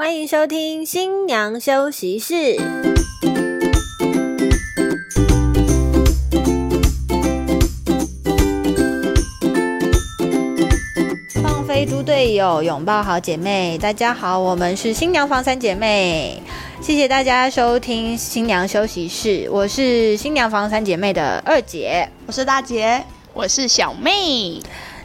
欢迎收听新娘休息室。放飞猪队友，拥抱好姐妹。大家好，我们是新娘房三姐妹。谢谢大家收听新娘休息室，我是新娘房三姐妹的二姐。我是大姐，我是小妹。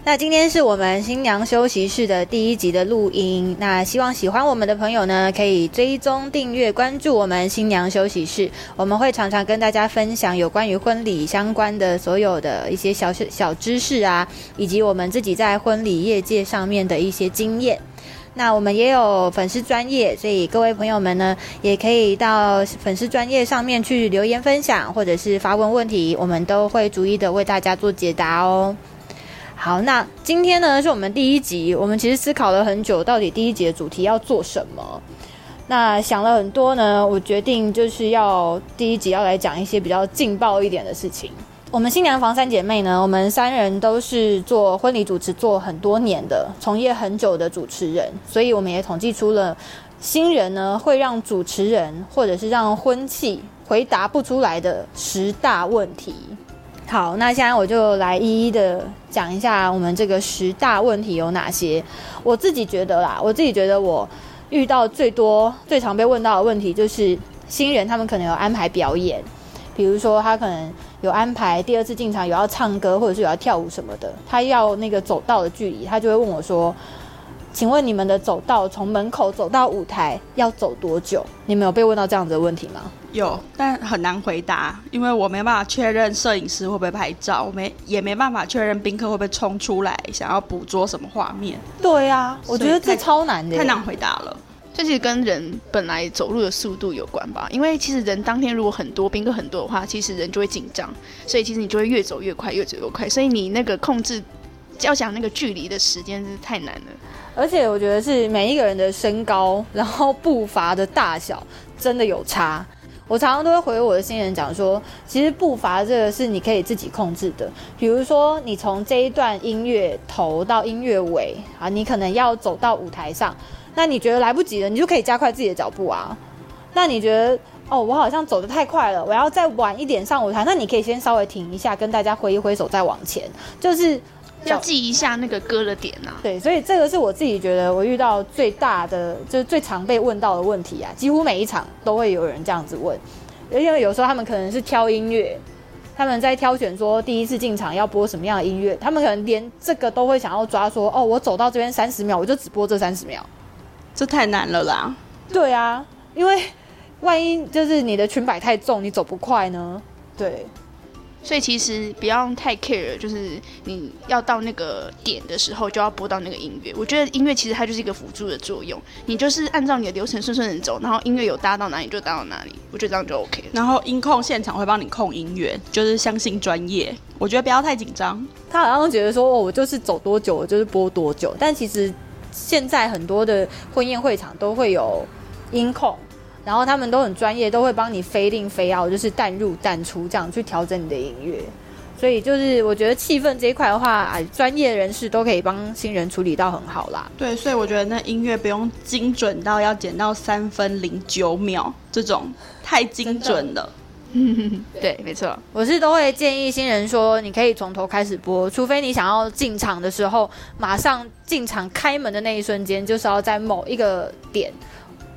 那今天是我们新娘休息室的第一集的录音。那希望喜欢我们的朋友呢，可以追踪、订阅、关注我们新娘休息室。我们会常常跟大家分享有关于婚礼相关的所有的一些小小知识啊，以及我们自己在婚礼业界上面的一些经验。那我们也有粉丝专业，所以各位朋友们呢，也可以到粉丝专业上面去留言分享，或者是发问问题，我们都会逐一的为大家做解答哦。好，那今天呢是我们第一集，我们其实思考了很久，到底第一集的主题要做什么？那想了很多呢，我决定就是要第一集要来讲一些比较劲爆一点的事情。我们新娘房三姐妹呢，我们三人都是做婚礼主持做很多年的，从业很久的主持人，所以我们也统计出了新人呢会让主持人或者是让婚庆回答不出来的十大问题。好，那现在我就来一一的讲一下我们这个十大问题有哪些。我自己觉得啦，我自己觉得我遇到最多、最常被问到的问题就是新人他们可能有安排表演，比如说他可能有安排第二次进场有要唱歌或者是有要跳舞什么的，他要那个走道的距离，他就会问我说：“请问你们的走道从门口走到舞台要走多久？”你们有被问到这样子的问题吗？有，但很难回答，因为我没办法确认摄影师会不会拍照，我没也没办法确认宾客会不会冲出来想要捕捉什么画面。对啊，我觉得这超难的，太难回答了。这其实跟人本来走路的速度有关吧，因为其实人当天如果很多宾客很多的话，其实人就会紧张，所以其实你就会越走越快，越走越快，所以你那个控制要想那个距离的时间是太难了。而且我觉得是每一个人的身高，然后步伐的大小真的有差。我常常都会回我的新人讲说，其实步伐这个是你可以自己控制的。比如说，你从这一段音乐头到音乐尾啊，你可能要走到舞台上，那你觉得来不及了，你就可以加快自己的脚步啊。那你觉得哦，我好像走得太快了，我要再晚一点上舞台，那你可以先稍微停一下，跟大家挥一挥手再往前，就是。要记一下那个歌的点啊。对，所以这个是我自己觉得我遇到最大的，就是最常被问到的问题啊。几乎每一场都会有人这样子问，因为有时候他们可能是挑音乐，他们在挑选说第一次进场要播什么样的音乐，他们可能连这个都会想要抓说，哦，我走到这边三十秒，我就只播这三十秒，这太难了啦。对啊，因为万一就是你的裙摆太重，你走不快呢？对。所以其实不要太 care，就是你要到那个点的时候就要播到那个音乐。我觉得音乐其实它就是一个辅助的作用，你就是按照你的流程顺顺的走，然后音乐有搭到哪里就搭到哪里，我觉得这样就 OK。然后音控现场会帮你控音乐，就是相信专业。我觉得不要太紧张。他好像觉得说，哦，我就是走多久我就是播多久，但其实现在很多的婚宴会场都会有音控。然后他们都很专业，都会帮你飞定飞 out，就是淡入淡出这样去调整你的音乐。所以就是我觉得气氛这一块的话，哎，专业人士都可以帮新人处理到很好啦。对，所以我觉得那音乐不用精准到要剪到三分零九秒这种太精准了。对，没错，我是都会建议新人说，你可以从头开始播，除非你想要进场的时候，马上进场开门的那一瞬间，就是要在某一个点。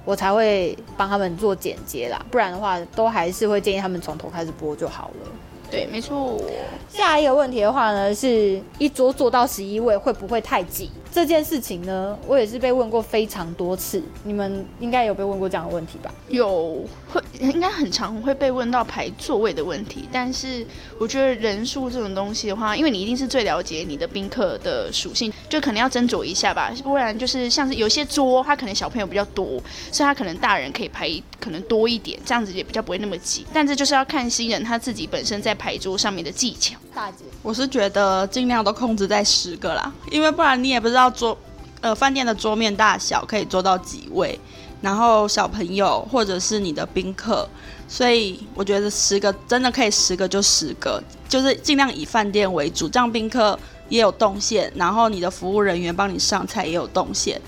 我才会帮他们做剪接啦，不然的话，都还是会建议他们从头开始播就好了。对，没错。下一个问题的话呢，是一桌坐到十一位会不会太挤？这件事情呢，我也是被问过非常多次。你们应该有被问过这样的问题吧？有，会应该很常会被问到排座位的问题。但是我觉得人数这种东西的话，因为你一定是最了解你的宾客的属性，就可能要斟酌一下吧。不然就是像是有些桌，他可能小朋友比较多，所以他可能大人可以排可能多一点，这样子也比较不会那么挤。但这就是要看新人他自己本身在。排桌上面的技巧，大姐，我是觉得尽量都控制在十个啦，因为不然你也不知道桌，呃，饭店的桌面大小可以坐到几位，然后小朋友或者是你的宾客，所以我觉得十个真的可以十个就十个，就是尽量以饭店为主，这样宾客也有动线，然后你的服务人员帮你上菜也有动线。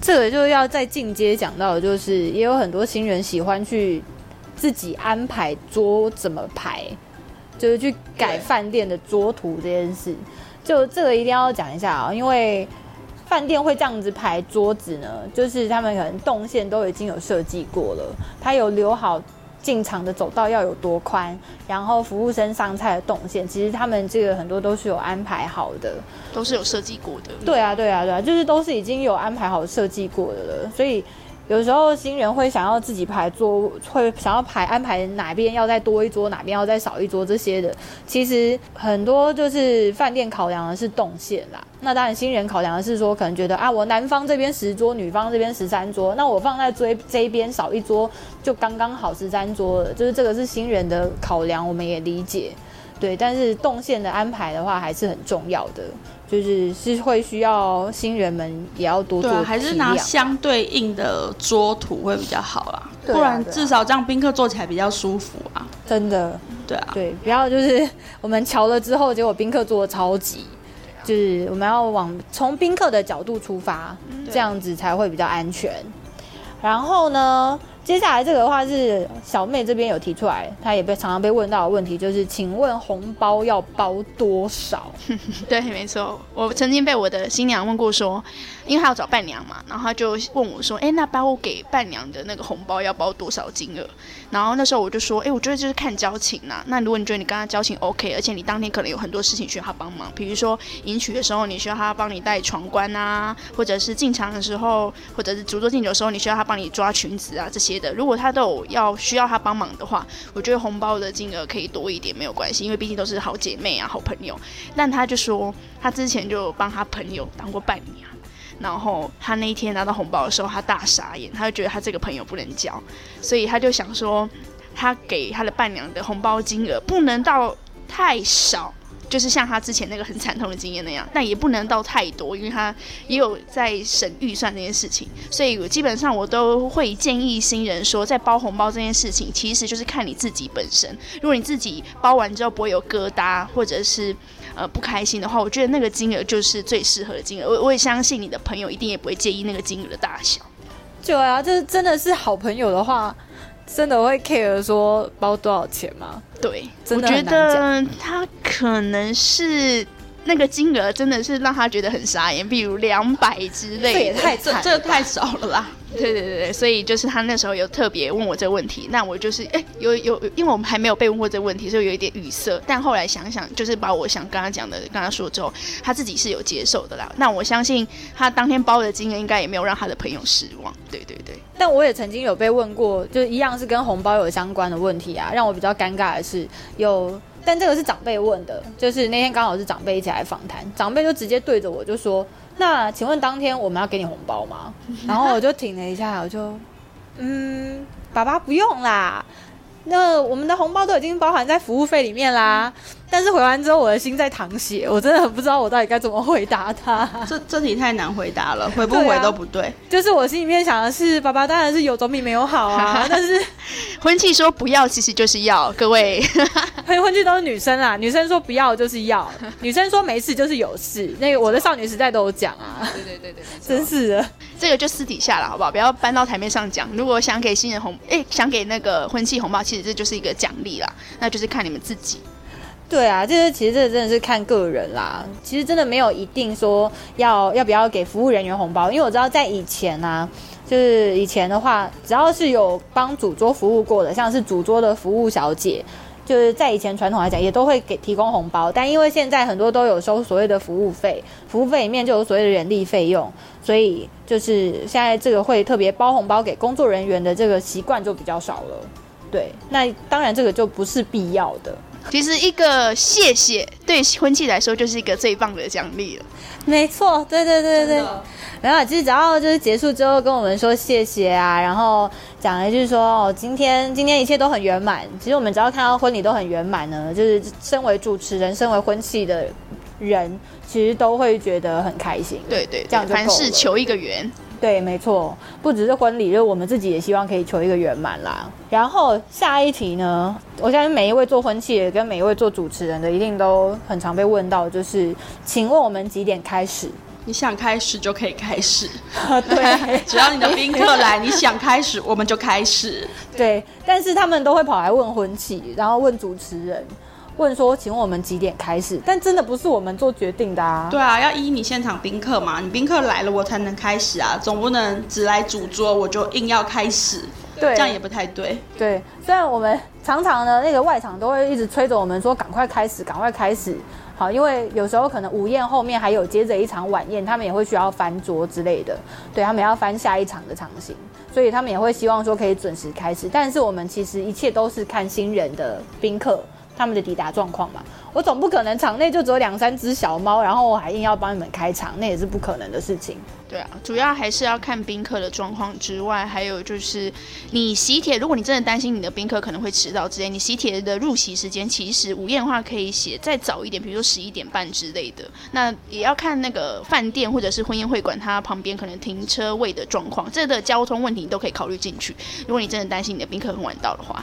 这个就要再进阶讲到的，就是也有很多新人喜欢去自己安排桌怎么排，就是去改饭店的桌图这件事。就这个一定要讲一下啊，因为饭店会这样子排桌子呢，就是他们可能动线都已经有设计过了，他有留好。进场的走道要有多宽，然后服务生上菜的动线，其实他们这个很多都是有安排好的，都是有设计过的。对啊，对啊，对啊，就是都是已经有安排好设计过的了，所以。有时候新人会想要自己排桌，会想要排安排哪边要再多一桌，哪边要再少一桌这些的。其实很多就是饭店考量的是动线啦。那当然新人考量的是说，可能觉得啊，我男方这边十桌，女方这边十三桌，那我放在这这边少一桌，就刚刚好十三桌了。就是这个是新人的考量，我们也理解。对，但是动线的安排的话还是很重要的，就是是会需要新人们也要多做，还是拿相对应的桌图会比较好啦，不然至少这样宾客坐起来比较舒服啊。真的，对啊，对，不要就是 我们瞧了之后，结果宾客坐的超级，就是我们要往从宾客的角度出发，这样子才会比较安全。然后呢？接下来这个的话是小妹这边有提出来，她也被常常被问到的问题，就是请问红包要包多少？对，没错，我曾经被我的新娘问过说，因为她要找伴娘嘛，然后她就问我说，哎，那包给伴娘的那个红包要包多少金额？然后那时候我就说，哎，我觉得就是看交情呐。那如果你觉得你跟她交情 OK，而且你当天可能有很多事情需要她帮忙，比如说迎娶的时候你需要她帮你带闯关啊，或者是进场的时候，或者是主桌敬酒的时候你需要她帮你抓裙子啊这些。如果他都有要需要他帮忙的话，我觉得红包的金额可以多一点没有关系，因为毕竟都是好姐妹啊、好朋友。但他就说，他之前就帮他朋友当过伴娘，然后他那一天拿到红包的时候，他大傻眼，他就觉得他这个朋友不能交，所以他就想说，他给他的伴娘的红包金额不能到太少。就是像他之前那个很惨痛的经验那样，但也不能到太多，因为他也有在省预算这件事情，所以我基本上我都会建议新人说，在包红包这件事情，其实就是看你自己本身。如果你自己包完之后不会有疙瘩，或者是呃不开心的话，我觉得那个金额就是最适合的金额。我我也相信你的朋友一定也不会介意那个金额的大小。对啊，这真的是好朋友的话。真的会 care 说包多少钱吗？对，我觉得他可能是那个金额真的是让他觉得很傻眼，比如两百之类，这也太这，这太少了啦。对对对对，所以就是他那时候有特别问我这个问题，那我就是哎有有，因为我们还没有被问过这个问题，所以有一点语塞。但后来想想，就是把我想跟他讲的跟他说之后，他自己是有接受的啦。那我相信他当天包的金额应该也没有让他的朋友失望。对对对。但我也曾经有被问过，就一样是跟红包有相关的问题啊。让我比较尴尬的是，有，但这个是长辈问的，就是那天刚好是长辈一起来访谈，长辈就直接对着我就说。那请问当天我们要给你红包吗？然后我就停了一下，我就，嗯，爸爸不用啦。那我们的红包都已经包含在服务费里面啦。但是回完之后，我的心在淌血，我真的很不知道我到底该怎么回答他。这这题太难回答了，回不回都不对。就是我心里面想的是，爸爸当然是有总比没有好啊。但是婚庆说不要，其实就是要。各位，婚 婚庆都是女生啊，女生说不要就是要，女生说没事就是有事。那个我的少女时代都有讲啊。对对对对，真是的。这个就私底下了，好不好？不要搬到台面上讲。如果想给新人红，哎，想给那个婚庆红包，其实这就是一个奖励啦，那就是看你们自己。对啊，就是其实这真的是看个人啦。其实真的没有一定说要要不要给服务人员红包，因为我知道在以前啊，就是以前的话，只要是有帮主桌服务过的，像是主桌的服务小姐，就是在以前传统来讲也都会给提供红包。但因为现在很多都有收所谓的服务费，服务费里面就有所谓的人力费用，所以就是现在这个会特别包红包给工作人员的这个习惯就比较少了。对，那当然这个就不是必要的。其实一个谢谢对婚庆来说就是一个最棒的奖励了。没错，对对对对。然后其实只要就是结束之后跟我们说谢谢啊，然后讲一句说哦，今天今天一切都很圆满。其实我们只要看到婚礼都很圆满呢，就是身为主持人、身为婚庆的人，其实都会觉得很开心。对对，这样就凡事求一个圆。对，没错，不只是婚礼，就是我们自己也希望可以求一个圆满啦。然后下一题呢，我相信每一位做婚庆跟每一位做主持人的，一定都很常被问到，就是请问我们几点开始？你想开始就可以开始，对 只要你的宾客来，你想开始我们就开始。对，但是他们都会跑来问婚期，然后问主持人，问说，请问我们几点开始？但真的不是我们做决定的啊。对啊，要依你现场宾客嘛，你宾客来了我才能开始啊，总不能只来主桌我就硬要开始，对，这样也不太对。对，虽然我们常常呢，那个外场都会一直催着我们说赶快开始，赶快开始。好，因为有时候可能午宴后面还有接着一场晚宴，他们也会需要翻桌之类的，对他们要翻下一场的场型，所以他们也会希望说可以准时开始。但是我们其实一切都是看新人的宾客他们的抵达状况嘛。我总不可能场内就只有两三只小猫，然后我还硬要帮你们开场，那也是不可能的事情。对啊，主要还是要看宾客的状况之外，还有就是你喜帖，如果你真的担心你的宾客可能会迟到之类，你喜帖的入席时间其实午宴的话可以写再早一点，比如说十一点半之类的。那也要看那个饭店或者是婚宴会馆它旁边可能停车位的状况，这个交通问题你都可以考虑进去。如果你真的担心你的宾客很晚到的话，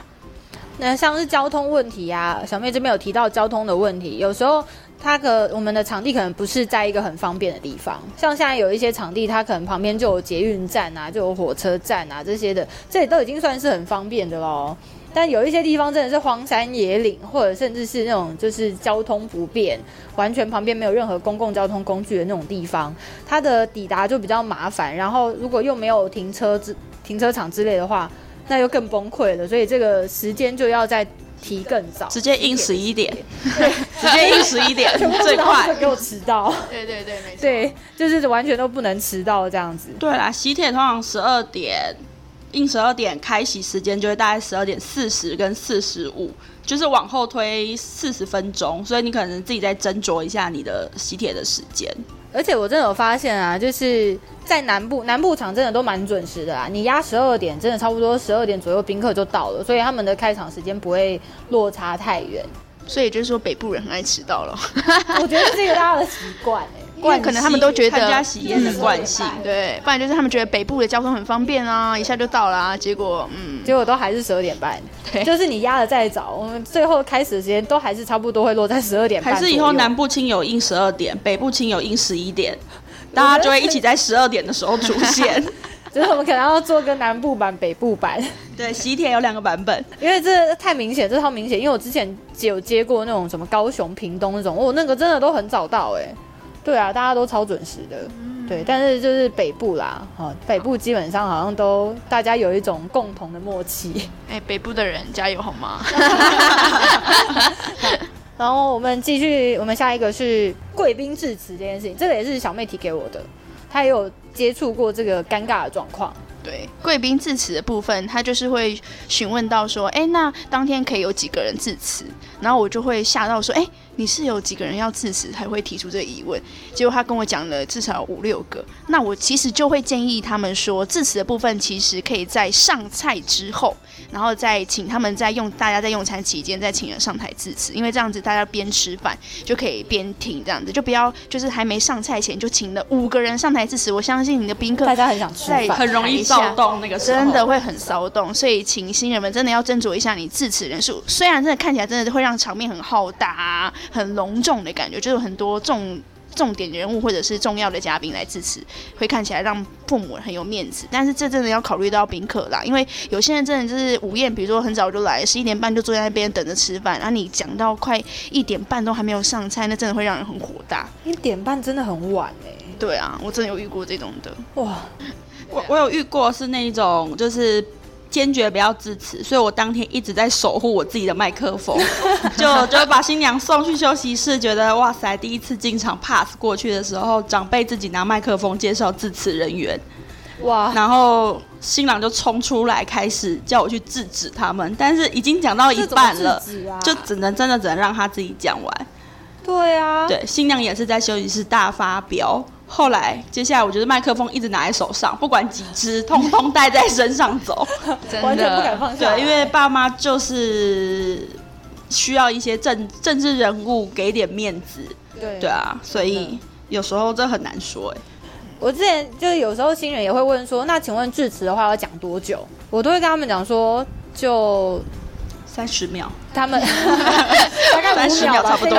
那像是交通问题啊，小妹这边有提到交通的问题，有时候它的我们的场地可能不是在一个很方便的地方，像现在有一些场地，它可能旁边就有捷运站啊，就有火车站啊这些的，这里都已经算是很方便的喽。但有一些地方真的是荒山野岭，或者甚至是那种就是交通不便，完全旁边没有任何公共交通工具的那种地方，它的抵达就比较麻烦。然后如果又没有停车之停车场之类的话，那就更崩溃了。所以这个时间就要再提更早，直接硬十一点，直接硬十一点最快。给我迟到，对对对，没错。对，就是完全都不能迟到这样子。对啦，喜帖通常十二点，硬十二点开席时间就会大概十二点四十跟四十五，就是往后推四十分钟，所以你可能自己再斟酌一下你的喜帖的时间。而且我真的有发现啊，就是在南部南部场真的都蛮准时的啊，你压十二点，真的差不多十二点左右宾客就到了，所以他们的开场时间不会落差太远。所以就是说北部人很爱迟到了，我觉得这是一个大家的习惯哎。因为可能他们都觉得参加喜宴的惯性，对，不然就是他们觉得北部的交通很方便啊，一下就到了啊，结果嗯，结果都还是十二点半，对，就是你压的再早，我们最后开始的时间都还是差不多会落在十二点半。还是以后南部亲友应十二点，北部亲友应十一点，大家就会一起在十二点的时候出现。就是我们可能要做个南部版、北部版。对，喜帖有两个版本，因为这太明显，这超明显。因为我之前有接过那种什么高雄、屏东那种，哦，那个真的都很早到哎。对啊，大家都超准时的，对，但是就是北部啦，哈，北部基本上好像都大家有一种共同的默契。哎，北部的人加油好吗？然后我们继续，我们下一个是贵宾致辞这件事情，这个也是小妹提给我的，她也有接触过这个尴尬的状况。对，贵宾致辞的部分，他就是会询问到说，哎，那当天可以有几个人致辞？然后我就会吓到说，哎。你是有几个人要致辞才会提出这个疑问？结果他跟我讲了至少五六个。那我其实就会建议他们说，致辞的部分其实可以在上菜之后，然后再请他们在用大家在用餐期间再请人上台致辞，因为这样子大家边吃饭就可以边听，这样子就不要就是还没上菜前就请了五个人上台致辞。我相信你的宾客大家很想吃饭，很容易躁动，那个真的会很骚动。所以请新人们真的要斟酌一下你致辞人数，虽然真的看起来真的会让场面很浩大。很隆重的感觉，就是很多重重点人物或者是重要的嘉宾来致辞，会看起来让父母很有面子。但是这真的要考虑到宾客啦，因为有些人真的就是午宴，比如说很早就来，十一点半就坐在那边等着吃饭，然后你讲到快一点半都还没有上菜，那真的会让人很火大。一点半真的很晚哎。对啊，我真的有遇过这种的。哇，我我有遇过是那一种就是。坚决不要致辞，所以我当天一直在守护我自己的麦克风，就就把新娘送去休息室，觉得哇塞，第一次进场 pass 过去的时候，长辈自己拿麦克风介绍致辞人员，哇，然后新郎就冲出来开始叫我去制止他们，但是已经讲到一半了，就只能真的只能让他自己讲完。对啊，对，新娘也是在休息室大发飙。后来，接下来我觉得麦克风一直拿在手上，不管几支，通通带在身上走，完全不敢放下。对，因为爸妈就是需要一些政政治人物给点面子。对对啊，所以有时候这很难说。哎，我之前就是有时候新人也会问说，那请问致辞的话要讲多久？我都会跟他们讲说，就。三十秒，他们 大概三十秒差不多。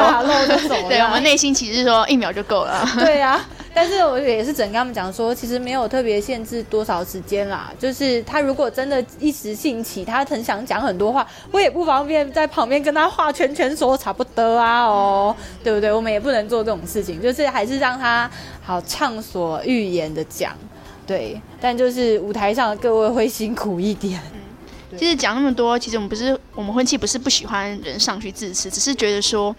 对我们内心其实说一秒就够了。对呀，但是我也是只能跟他们讲说，其实没有特别限制多少时间啦。就是他如果真的一时兴起，他很想讲很多话，我也不方便在旁边跟他画圈圈说差不多啊哦，对不对？我们也不能做这种事情，就是还是让他好畅所欲言的讲。对，但就是舞台上的各位会辛苦一点。其实讲那么多，其实我们不是我们婚期不是不喜欢人上去致辞，只是觉得说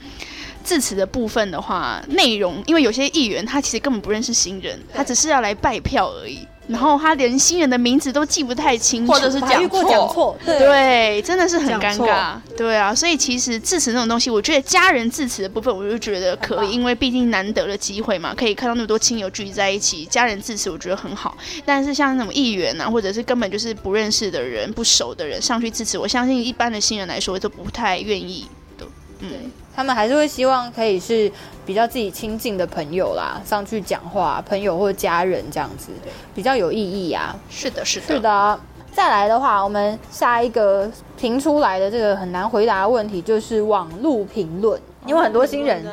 致辞的部分的话，内容因为有些议员他其实根本不认识新人，他只是要来拜票而已。然后他连新人的名字都记不太清楚，或者是讲错讲错，对对，真的是很尴尬，对啊，所以其实致辞那种东西，我觉得家人致辞的部分，我就觉得可以，因为毕竟难得的机会嘛，可以看到那么多亲友聚集在一起，家人致辞我觉得很好。但是像那种议员啊，或者是根本就是不认识的人、不熟的人上去致辞，我相信一般的新人来说都不太愿意的。嗯，他们还是会希望可以是比较自己亲近的朋友啦，上去讲话，朋友或家人这样子，比较有意义啊。是的，是的，是的。再来的话，我们下一个评出来的这个很难回答的问题就是网络评论，因为很多新人，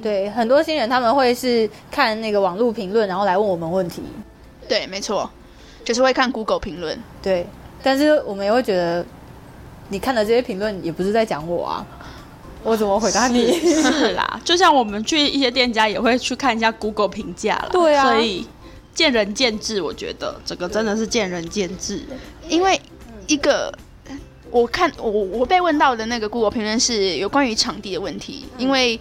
对很多新人他们会是看那个网络评论，然后来问我们问题，对，没错，就是会看 Google 评论。对，但是我们也会觉得，你看的这些评论也不是在讲我啊，我怎么回答你？是啦，就像我们去一些店家也会去看一下 Google 评价啦。对啊所以见仁见智，我觉得这个真的是见仁见智。因为一个我看我我被问到的那个 Google 评论是有关于场地的问题，因为。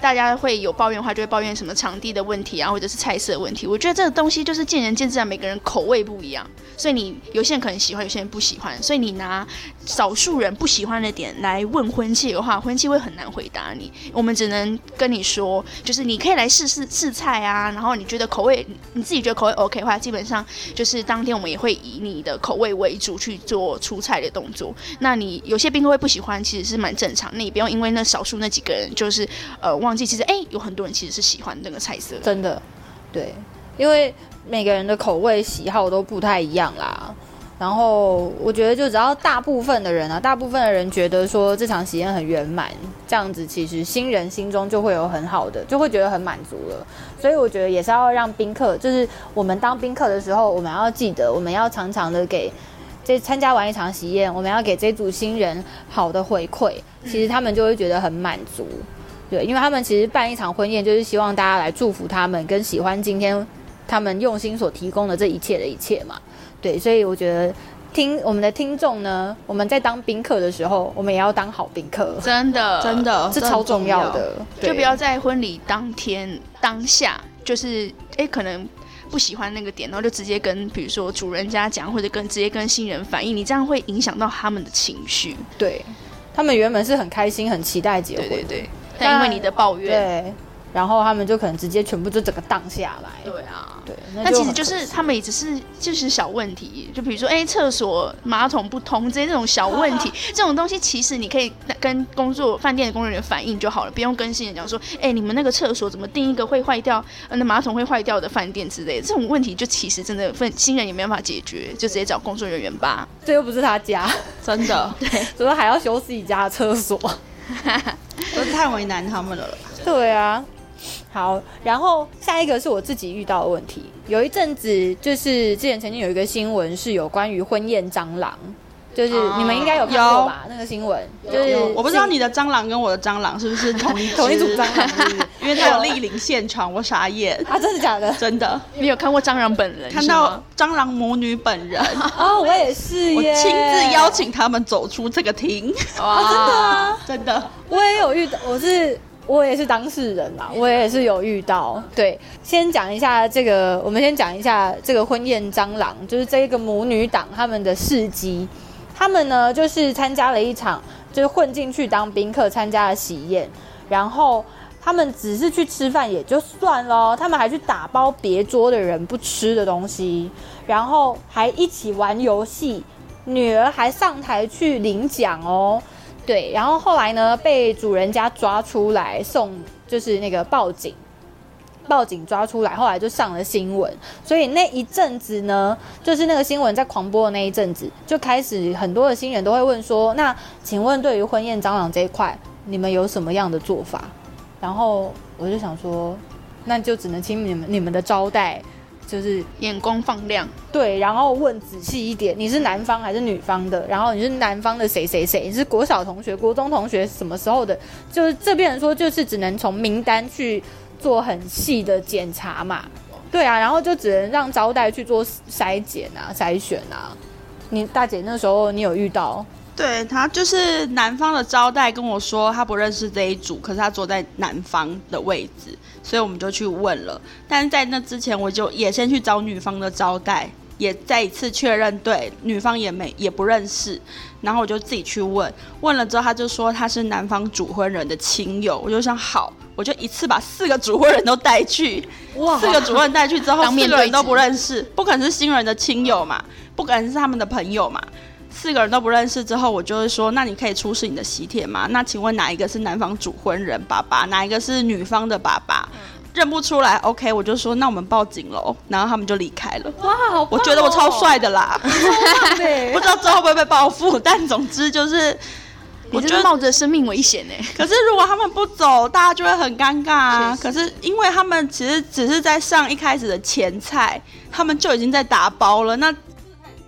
大家会有抱怨的话，就会抱怨什么场地的问题啊，或者是菜色问题。我觉得这个东西就是见仁见智啊，每个人口味不一样，所以你有些人可能喜欢，有些人不喜欢。所以你拿少数人不喜欢的点来问婚庆的话，婚庆会很难回答你。我们只能跟你说，就是你可以来试试试菜啊，然后你觉得口味你自己觉得口味 OK 的话，基本上就是当天我们也会以你的口味为主去做出菜的动作。那你有些宾客会不喜欢，其实是蛮正常。那你不用因为那少数那几个人就是呃忘记，其实哎、有很多人其实是喜欢那个菜色。真的，对，因为每个人的口味喜好都不太一样啦。然后我觉得，就只要大部分的人啊，大部分的人觉得说这场喜宴很圆满，这样子其实新人心中就会有很好的，就会觉得很满足了。所以我觉得也是要让宾客，就是我们当宾客的时候，我们要记得，我们要常常的给这参加完一场喜宴，我们要给这组新人好的回馈，其实他们就会觉得很满足。对，因为他们其实办一场婚宴，就是希望大家来祝福他们，跟喜欢今天他们用心所提供的这一切的一切嘛。对，所以我觉得听我们的听众呢，我们在当宾客的时候，我们也要当好宾客，真的，真的，这超重要的。对就不要在婚礼当天当下，就是哎可能。不喜欢那个点，然后就直接跟比如说主人家讲，或者跟直接跟新人反映，你这样会影响到他们的情绪。对，他们原本是很开心、很期待结婚，对对对，但因为你的抱怨，对，然后他们就可能直接全部就整个荡下来。对啊，对，那其实就是他们也只是就是小问题，就比如说哎厕所马桶不通这些这种小问题，这种东西其实你可以跟工作饭店的工作人员反映就好了，不用跟新人讲说哎你们那个厕所怎么定一个会坏掉，呃那马桶会坏掉的饭店之类的，这种问题就其实真的分新人也没办法解决，就直接找工作人员吧。这又不是他家，真的，对怎么还要修自己家的厕所？太为难他们了。对啊，好，然后下一个是我自己遇到的问题。有一阵子，就是之前曾经有一个新闻是有关于婚宴蟑螂，就是哦你们应该有看过吧？那个新闻？就是我不知道你的蟑螂跟我的蟑螂是不是同一 同一组蟑螂。是不是？因为它有莅临现场，我傻眼，啊，真的假的？真的。你有看过蟑螂本人？看到蟑螂母女本人，哦，我也是我耶，亲自邀请他们走出这个厅，哇，真的啊，真的。我也有遇到，我是我也是当事人啦，我也是有遇到。对，先讲一下这个，我们先讲一下这个婚宴蟑螂，就是这个母女党他们的事迹。他们呢，就是参加了一场，就是混进去当宾客参加了喜宴，然后他们只是去吃饭也就算了，他们还去打包别桌的人不吃的东西，然后还一起玩游戏，女儿还上台去领奖哦。对，然后后来呢，被主人家抓出来送，就是那个报警，报警抓出来，后来就上了新闻。所以那一阵子呢，就是那个新闻在狂播的那一阵子，就开始很多的新人都会问说：“那请问对于婚宴蟑螂这一块，你们有什么样的做法？”然后我就想说，那就只能请你们你们的招待，就是眼光放亮，对，然后问仔细一点，你是男方还是女方的？然后你是男方的谁谁谁？你是国小同学、国中同学，什么时候的？就是这边人说，就是只能从名单去做很细的检查嘛。对啊，然后就只能让招待去做筛检啊、筛选啊。你大姐那时候你有遇到？对他就是男方的招待跟我说他不认识这一组，可是他坐在男方的位置，所以我们就去问了。但是在那之前，我就也先去找女方的招待，也再一次确认，对女方也没也不认识。然后我就自己去问，问了之后他就说他是男方主婚人的亲友，我就想好，我就一次把四个主婚人都带去。哇！四个主婚人带去之后，四个人都不认识，不可能是新人的亲友嘛，不可能是他们的朋友嘛。四个人都不认识之后，我就会说，那你可以出示你的喜帖吗？那请问哪一个是男方主婚人爸爸，哪一个是女方的爸爸？认不出来，OK，我就说那我们报警喽。然后他们就离开了。哇，好！我觉得我超帅的啦，不知道之后会不会被报复，但总之就是，我觉得冒着生命危险呢。可是如果他们不走，大家就会很尴尬啊。可是因为他们其实只是在上一开始的前菜，他们就已经在打包了。那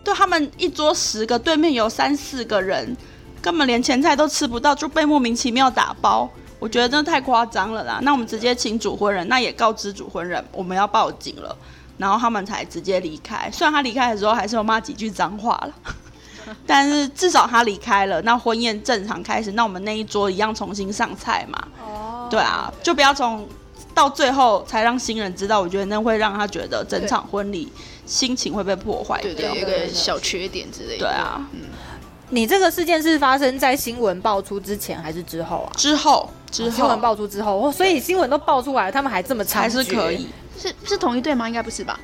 对他们一桌十个，对面有三四个人，根本连前菜都吃不到，就被莫名其妙打包。我觉得真的太夸张了啦！那我们直接请主婚人，那也告知主婚人我们要报警了，然后他们才直接离开。虽然他离开的时候还是有骂几句脏话了，但是至少他离开了，那婚宴正常开始，那我们那一桌一样重新上菜嘛。哦，对啊，就不要从到最后才让新人知道，我觉得那会让他觉得整场婚礼。心情会被破坏掉，有一个小缺点之类的。对啊，嗯，你这个事件是发生在新闻爆出之前还是之后啊？之后，之后新闻爆出之后，所以新闻都爆出来了，他们还这么还是可以？是是同一队吗？应该不是吧？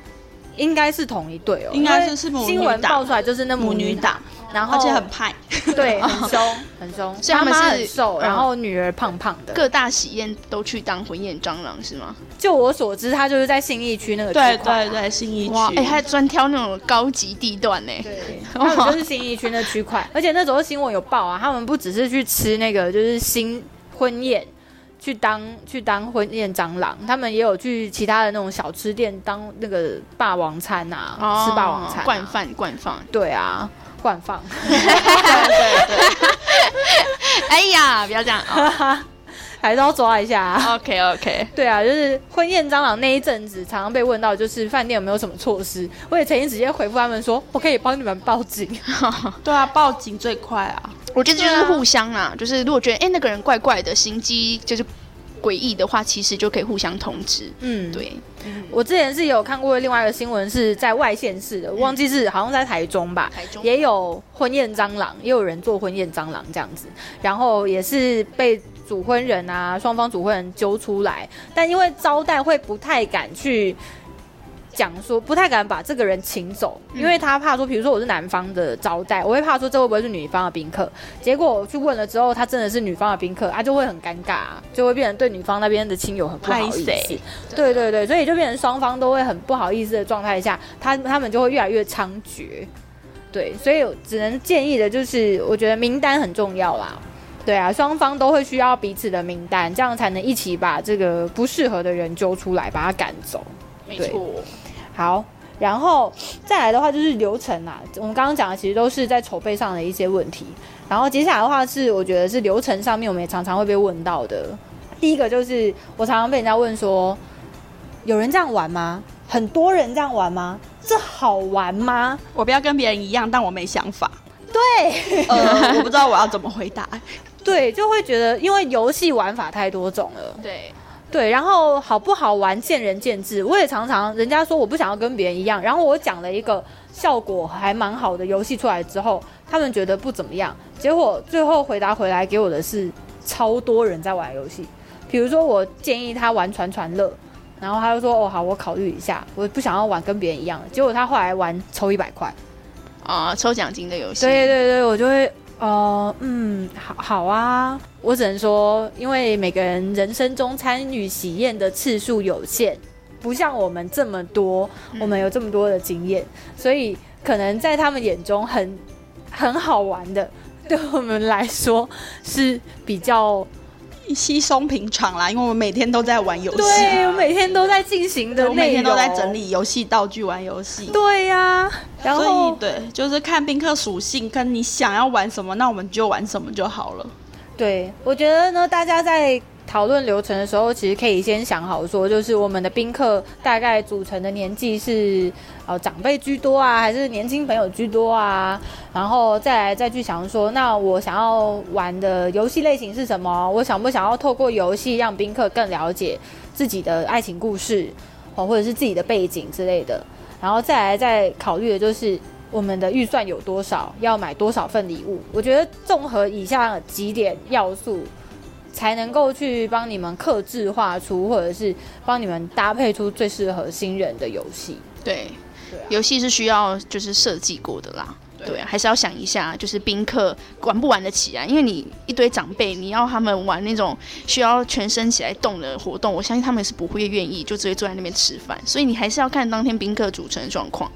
应该是同一对哦，应该是是新闻爆出来就是那母女档。然后而且很派，对，很凶，很凶。所以他们是瘦，然后女儿胖胖的。各大喜宴都去当婚宴蟑螂是吗？就我所知，他就是在信义区那个对对对，信义区。哎，他专挑那种高级地段呢。对，他们就是信义区那区块。而且那时候新闻有报啊，他们不只是去吃那个就是新婚宴，去当去当婚宴蟑螂，他们也有去其他的那种小吃店当那个霸王餐啊，吃霸王餐，惯饭惯饭。对啊。惯放，对对对，哎呀，不要这样啊，还是要抓一下。啊 OK OK，对啊，就是婚宴蟑螂那一阵子，常常被问到，就是饭店有没有什么措施？我也曾经直接回复他们说，我可以帮你们报警。对啊，报警最快啊。我觉得就是互相啊，就是如果觉得哎那个人怪怪的，心机就是。诡异的话，其实就可以互相通知。嗯，对。我之前是有看过另外一个新闻，是在外县市的，忘记是好像在台中吧。台中也有婚宴蟑螂，也有人做婚宴蟑螂这样子，然后也是被主婚人啊，双方主婚人揪出来，但因为招待会不太敢去。讲说不太敢把这个人请走，因为他怕说，比如说我是男方的招待，我会怕说这会不会是女方的宾客？结果我去问了之后，他真的是女方的宾客，他就会很尴尬，就会变成对女方那边的亲友很不好意思。对对对，所以就变成双方都会很不好意思的状态下，他他们就会越来越猖獗。对，所以只能建议的就是，我觉得名单很重要啦。对啊，双方都会需要彼此的名单，这样才能一起把这个不适合的人揪出来，把他赶走。没错。好，然后再来的话就是流程啊。我们刚刚讲的其实都是在筹备上的一些问题。然后接下来的话是，我觉得是流程上面我们也常常会被问到的。第一个就是我常常被人家问说，有人这样玩吗？很多人这样玩吗？这好玩吗？我不要跟别人一样，但我没想法。对，呃，我不知道我要怎么回答。对，就会觉得因为游戏玩法太多种了。对。对，然后好不好玩见仁见智。我也常常人家说我不想要跟别人一样，然后我讲了一个效果还蛮好的游戏出来之后，他们觉得不怎么样。结果最后回答回来给我的是超多人在玩游戏。比如说我建议他玩传传乐，然后他就说哦好，我考虑一下，我不想要玩跟别人一样的。结果他后来玩抽一百块啊，抽奖金的游戏。对对对，我就会。哦，嗯，好好啊，我只能说，因为每个人人生中参与喜宴的次数有限，不像我们这么多，我们有这么多的经验，所以可能在他们眼中很很好玩的，对我们来说是比较稀松平常啦，因为我们每天都在玩游戏，对，我每天都在进行的我每，天都在整。理游戏道具、玩游戏。对呀、然所后以对，就是看宾客属性，跟你想要玩什么，那我们就玩什么就好了。对，我觉得呢，大家在讨论流程的时候，其实可以先想好说，就是我们的宾客大概组成的年纪是呃长辈居多啊，还是年轻朋友居多啊？然后再来再去想说，那我想要玩的游戏类型是什么？我想不想要透过游戏让宾客更了解自己的爱情故事哦，或者是自己的背景之类的？然后再来再考虑的就是我们的预算有多少，要买多少份礼物。我觉得综合以下几点要素，才能够去帮你们克制化出，或者是帮你们搭配出最适合新人的游戏。对对啊，游戏是需要就是设计过的啦。对啊，还是要想一下，就是宾客玩不玩得起啊？因为你一堆长辈，你要他们玩那种需要全身起来动的活动，我相信他们是不会愿意，就直接坐在那边吃饭。所以你还是要看当天宾客组成的状况。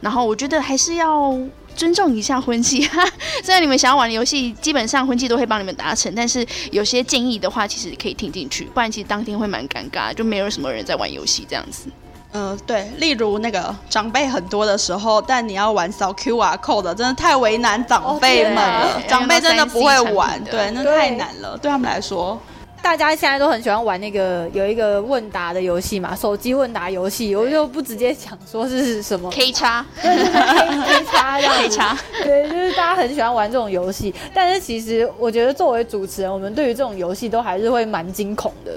然后我觉得还是要尊重一下婚期。虽然你们想要玩的游戏，基本上婚期都会帮你们达成，但是有些建议的话，其实可以听进去，不然其实当天会蛮尴尬，就没有什么人在玩游戏这样子。嗯、对，例如那个长辈很多的时候，但你要玩扫 QR code 的，真的太为难长辈们了。长辈真的不会玩，要用到 3C 对，那太难了，对他们来说。大家现在都很喜欢玩那个有一个问答的游戏嘛，手机问答游戏，我就不直接讲说是什么。K 叉。对，就是 K K 叉这样 K 叉，对，就是大家很喜欢玩这种游戏，但是其实我觉得作为主持人，我们对于这种游戏都还是会蛮惊恐的，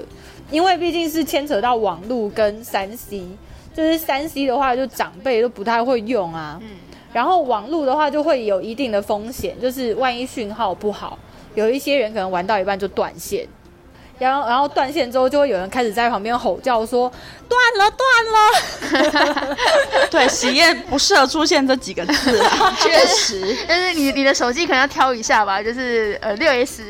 因为毕竟是牵扯到网络跟三 C，就是三 C 的话，就长辈都不太会用啊，嗯。然后网络的话就会有一定的风险，就是万一讯号不好，有一些人可能玩到一半就断线。然后，然后断线之后，就会有人开始在旁边吼叫说：“断了，断了！” 对，喜宴不适合出现这几个字啊，确实。但是你你的手机可能要挑一下吧，就是呃六 S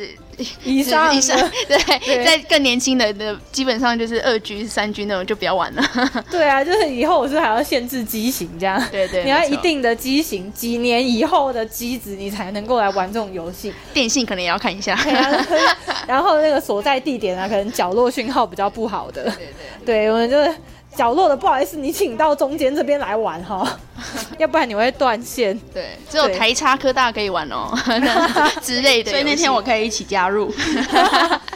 以上以上的，对，对在更年轻的的基本上就是二 G 三 G 那种就不要玩了。对啊，就是以后我是还要限制机型这样。对对，你要一定的机型，几年以后的机子，你才能够来玩这种游戏。电信可能也要看一下。然后那个所在地点啊，可能角落讯号比较不好的。对对对，我们就是角落的，不好意思，你请到中间这边来玩哈，要不然你会断线。对，只有台差科大可以玩哦 之类的。所以那天我可以一起加入。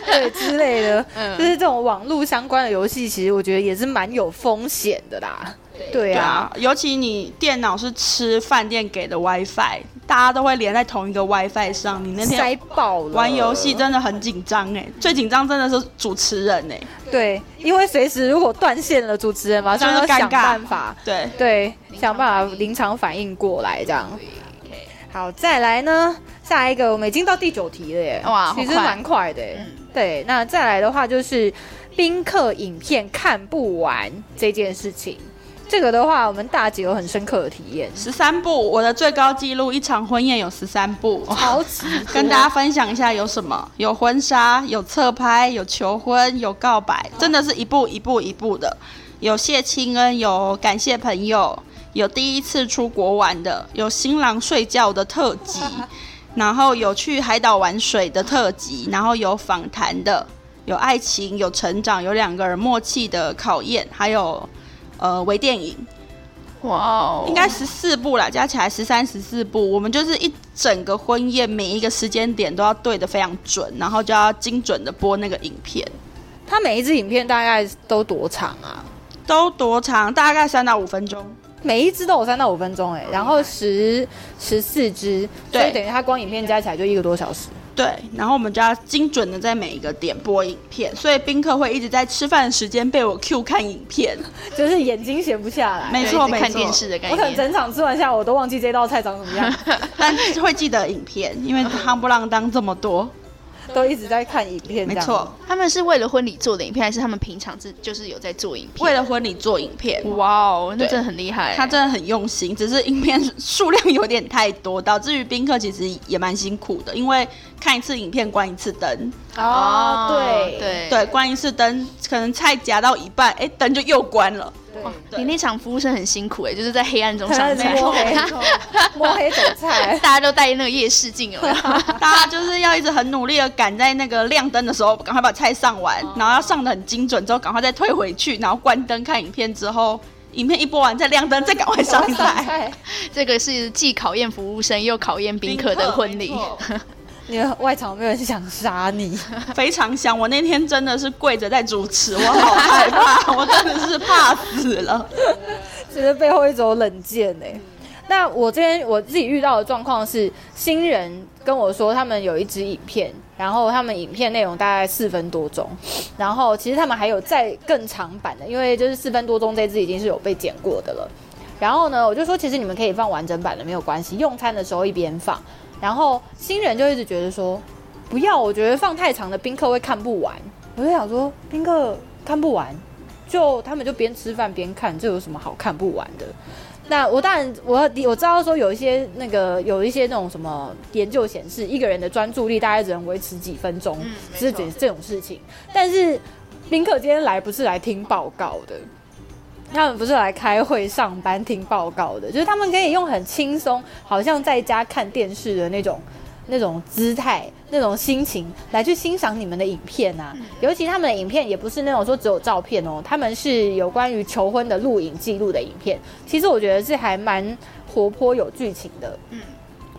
对之类的，嗯就是这种网络相关的游戏，其实我觉得也是蛮有风险的啦。对啊，，尤其你电脑是吃饭店给的 WiFi，大家都会连在同一个 WiFi 上。你那塞天爆了。玩游戏真的很紧张哎，最紧张真的是主持人哎。对，因为随时如果断线了，主持人马上要想办法。对，对，想办法临场反应过来，这样。好，再来呢，下一个我们已经到第九题了耶，哇其实蛮快的耶。对，那再来的话就是宾客影片看不完这件事情，这个的话，我们大姐有很深刻的体验，十三部，我的最高纪录一场婚宴有十三部。超级跟大家分享一下有什么？有婚纱，有侧拍，有求婚，有告白，真的是一步一步一步的。有谢亲恩，有感谢朋友，有第一次出国玩的，有新郎睡觉的特辑，然后有去海岛玩水的特辑，然后有访谈的，有爱情，有成长，有两个人默契的考验，还有呃微电影。哇哦，应该十四部啦，加起来十三十四部。我们就是一整个婚宴，每一个时间点都要对的非常准，然后就要精准的播那个影片。它每一支影片大概都多长啊？都多长？大概三到五分钟。每一支都有三到五分钟，哎，然后十十四支，所以等于它光影片加起来就一个多小时。对，然后我们就要精准的在每一个点播影片，所以宾客会一直在吃饭的时间被我 Q 看影片。就是眼睛闲不下来。没错没错看电视的概我可能。整场吃完下，我都忘记这道菜长什么样，但会记得影片，因为夯不啷当这么多。都一直在看影片。没错，，他们是为了婚礼做的影片，还是他们平常是就是有在做影片？为了婚礼做影片。哇哦，那真的很厉害。他真的很用心，只是影片数量有点太多，导致于宾客其实也蛮辛苦的，因为看一次影片关一次灯，哦，对对对，关一次灯，可能菜夹到一半，哎，灯就又关了，对，你那场服务生很辛苦哎、就是在黑暗中上在菜，摸黑 摸黑走菜，大家都戴那个夜视镜，有没有？大家就是要一直很努力的赶在那个亮灯的时候，赶快把菜上完，然后要上的很精准，之后赶快再退回去，然后关灯看影片之后，影片一播完再亮灯，再赶快上菜。菜。这个是既考验服务生又考验宾客的婚礼你的外场没有人想杀你，非常香。我那天真的是跪着在主持，我好害怕，我真的是怕死了。其实背后一种冷箭呢。那我这边我自己遇到的状况是，新人跟我说他们有一支影片，然后他们影片内容大概四分多钟，然后其实他们还有再更长版的，因为就是四分多钟这支已经是有被剪过的了。然后呢，我就说其实你们可以放完整版的没有关系，用餐的时候一边放。然后新人就一直觉得说不要，我觉得放太长的宾客会看不完。我就想说宾客看不完，就他们就边吃饭边看，这有什么好看不完的？那我当然我我知道说有一些那个有一些那种什么研究显示，一个人的专注力大概只能维持几分钟，是这这种事情。但是宾客今天来不是来听报告的，他们不是来开会上班听报告的，就是他们可以用很轻松，好像在家看电视的那种。那种姿态、那种心情来去欣赏你们的影片啊，尤其他们的影片也不是那种说只有照片哦，他们是有关于求婚的录影记录的影片。其实我觉得是还蛮活泼有剧情的。嗯，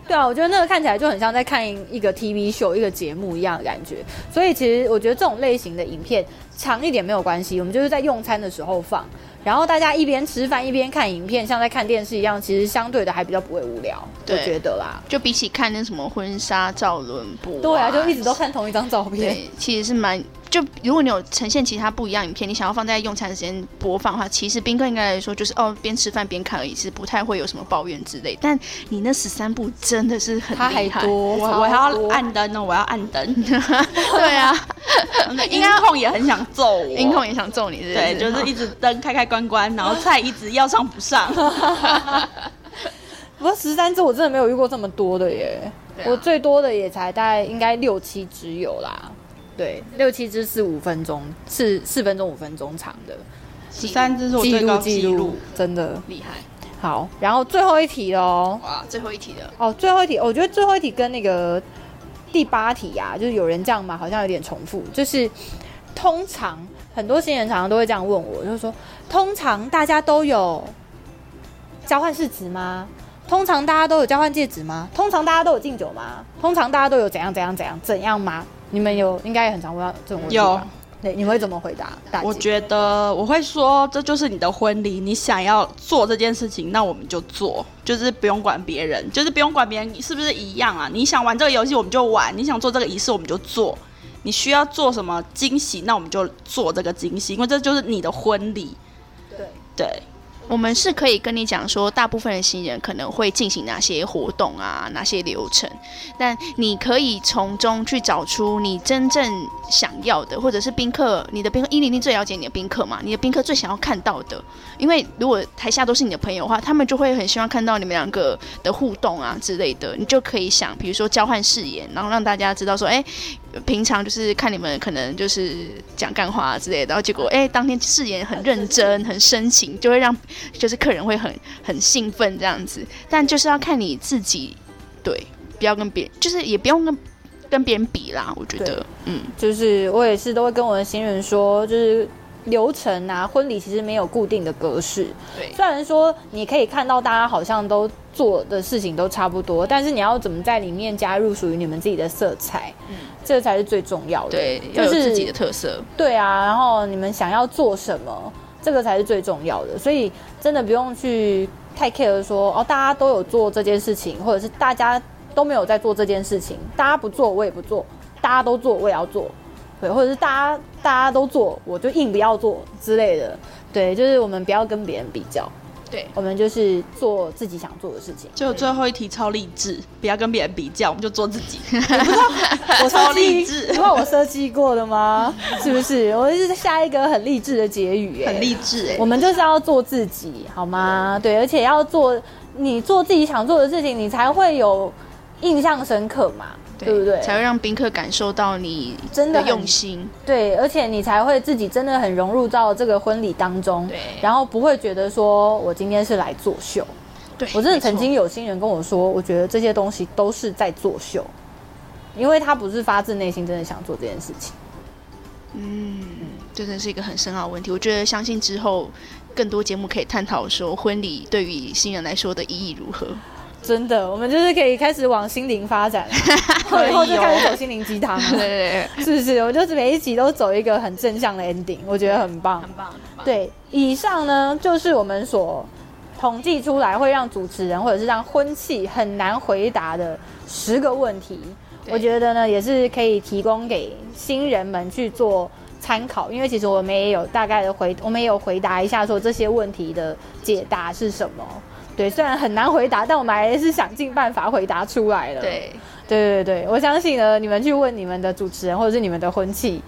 对啊，我觉得那个看起来就很像在看一个 TV 秀、一个节目一样的感觉。所以其实我觉得这种类型的影片长一点没有关系，我们就是在用餐的时候放。然后大家一边吃饭一边看影片，像在看电视一样，其实相对的还比较不会无聊，我觉得啦。就比起看那什么婚纱照轮播、对啊，就一直都看同一张照片。对，其实是蛮就如果你有呈现其他不一样影片，你想要放在用餐时间播放的话，其实宾客应该来说就是哦边吃饭边看而已，是不太会有什么抱怨之类。但你那十三部真的是很厉害，多，我超我还要按灯呢，我要按灯。对啊，音控也很想揍我，音控也想揍你对，就是一直灯开开关关，然后菜一直要上不上。不过十三只我真的没有遇过这么多的耶，啊我最多的也才大概应该六七只有啦。对，六七只是五分钟，是四分钟五分钟长的十三只是我记最高录记录，，真的厉害好。然后最后一题喽，哇！最后一题了，哦，最后一题，我觉得最后一题跟那个第八题呀、就是有人这样嘛，好像有点重复。就是通常很多新人常常都会这样问我，就是说，通常大家都有交换市值吗？通常大家都有交换戒指吗？通常大家都有敬酒吗？通常大家都有怎样怎样怎样怎样吗？你们有应该也很常问到这种问题吧？对，你会怎么回答？大我觉得我会说，这就是你的婚礼，你想要做这件事情，那我们就做，就是不用管别人，就是不用管别人是不是一样啊。你想玩这个游戏，我们就玩；你想做这个仪式，我们就做。你需要做什么惊喜，那我们就做这个惊喜，因为这就是你的婚礼。对对，我们是可以跟你讲说，大部分的新人可能会进行哪些活动啊，哪些流程，但你可以从中去找出你真正想要的，或者是宾客，你的宾客一零零最了解你的宾客嘛，你的宾客最想要看到的。因为如果台下都是你的朋友的话，他们就会很希望看到你们两个的互动啊之类的，你就可以想，比如说交换誓言，然后让大家知道说，哎。平常就是看你们可能就是讲干话、之类的，然后结果哎，当天誓言很认真、很深情，就会让就是客人会很很兴奋这样子。但就是要看你自己，对，不要跟别人，就是也不用跟跟别人比啦。我觉得，嗯，就是我也是都会跟我的新人说，就是流程啊，婚礼其实没有固定的格式。对虽然说你可以看到大家好像都做的事情都差不多，但是你要怎么在里面加入属于你们自己的色彩，嗯这才是最重要的。对，就是要有自己的特色。对啊，然后你们想要做什么，这个才是最重要的。所以真的不用去太 care 说哦，大家都有做这件事情，或者是大家都没有在做这件事情，大家不做我也不做，大家都做我也要做，对，或者是大家大家都做，我就硬不要做之类的。对，就是我们不要跟别人比较，对，我们就是做自己想做的事情。就最后一题超励志，不要跟别人比较，我们就做自己。我超 设计励志你知道我设计过的吗？是不是？我是下一个很励志的结语、哎很励志哎、我们就是要做自己，好吗？对，而且要做你做自己想做的事情，你才会有印象深刻嘛，对不对？才会让宾客感受到你真的用心。对，而且你才会自己真的很融入到这个婚礼当中，对，然后不会觉得说我今天是来作秀。对我真的曾经有新人跟我说，我觉得这些东西都是在作秀，因为他不是发自内心真的想做这件事情。嗯，这真是一个很深奥的问题。我觉得相信之后更多节目可以探讨说婚礼对于新人来说的意义如何。真的，我们就是可以开始往心灵发展，以后就开始走心灵鸡汤。对对对，是不是？我就是每一集都走一个很正向的 ending，我觉得很棒，很棒。对，以上呢就是我们所统计出来会让主持人或者是让婚庆很难回答的十个问题。我觉得呢，也是可以提供给新人们去做参考，因为其实我们也有大概的回，我们也有回答一下说这些问题的解答是什么。对，虽然很难回答，但我们还是想尽办法回答出来了。对，对对对，我相信呢，你们去问你们的主持人或者是你们的婚庆，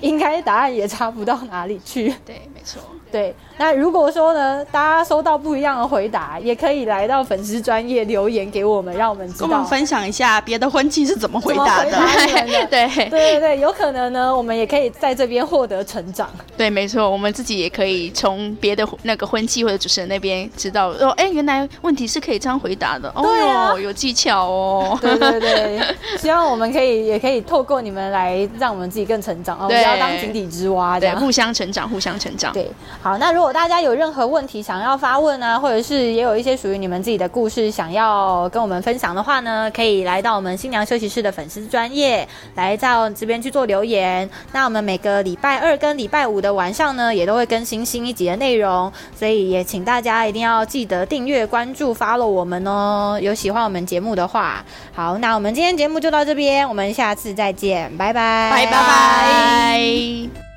应该答案也差不到哪里去。对，没错。对，那如果说呢，大家收到不一样的回答，也可以来到粉丝专业留言给我们，让我们知道，跟我们分享一下别的婚庆是怎么回答的。对对对对，有可能呢，我们也可以在这边获得成长。对，没错，我们自己也可以从别的那个婚庆或者主持人那边知道，哦，哎，原来问题是可以这样回答的。对啊，有技巧哦。对对对，希望我们可以也可以透过你们来让我们自己更成长哦，不要当井底之蛙，对，互相成长，互相成长。对。好，那如果大家有任何问题想要发问啊，或者是也有一些属于你们自己的故事想要跟我们分享的话呢，可以来到我们新娘休息室的粉丝专业，来到这边去做留言。那我们每个礼拜二跟礼拜五的晚上呢，也都会更新新一集的内容，所以也请大家一定要记得订阅、关注、follow 我们哦。有喜欢我们节目的话，好，那我们今天节目就到这边，我们下次再见，拜拜，拜拜拜。Bye.